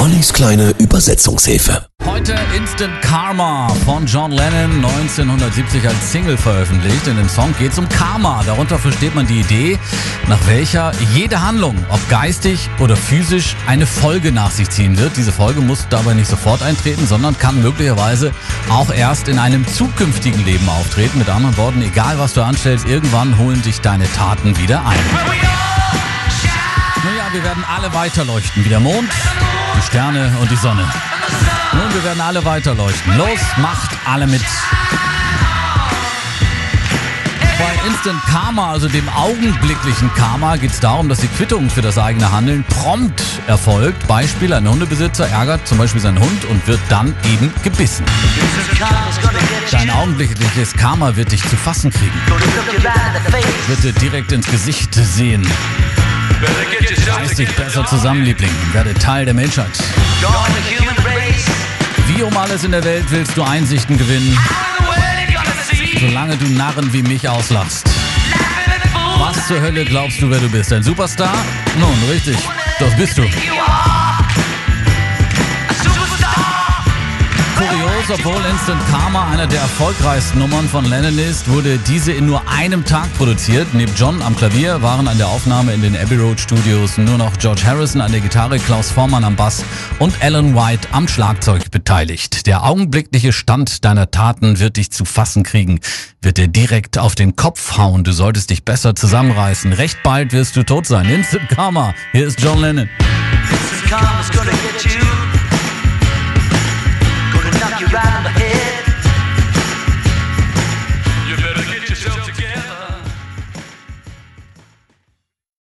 Ollis kleine Übersetzungshilfe. Heute Instant Karma von John Lennon 1970 als Single veröffentlicht. In dem Song geht es um Karma. Darunter versteht man die Idee, nach welcher jede Handlung, ob geistig oder physisch, eine Folge nach sich ziehen wird. Diese Folge muss dabei nicht sofort eintreten, sondern kann möglicherweise auch erst in einem zukünftigen Leben auftreten. Mit anderen Worten, egal was du anstellst, irgendwann holen dich deine Taten wieder ein. Naja, wir werden alle weiterleuchten, wie der Mond, die Sterne und die Sonne. Nun, wir werden alle weiterleuchten. Los, macht alle mit. Bei Instant Karma, also dem augenblicklichen Karma, geht es darum, dass die Quittung für das eigene Handeln prompt erfolgt. Beispiel, ein Hundebesitzer ärgert zum Beispiel seinen Hund und wird dann eben gebissen. Dein augenblickliches Karma wird dich zu fassen kriegen. Wird dir direkt ins Gesicht sehen. Reiß dich besser zusammen, Liebling. Werde Teil der Menschheit. Wie um alles in der Welt willst du Einsichten gewinnen, solange du Narren wie mich auslachst. Was zur Hölle glaubst du, wer du bist? Ein Superstar? Nun, richtig. Das bist du. Obwohl Instant Karma einer der erfolgreichsten Nummern von Lennon ist, wurde diese in nur einem Tag produziert. Neben John am Klavier waren an der Aufnahme in den Abbey Road Studios nur noch George Harrison an der Gitarre, Klaus Vormann am Bass und Alan White am Schlagzeug beteiligt. Der augenblickliche Stand deiner Taten wird dich zu fassen kriegen, wird dir direkt auf den Kopf hauen. Du solltest dich besser zusammenreißen. Recht bald wirst du tot sein. Instant Karma. Hier ist John Lennon. Karma's gonna get you.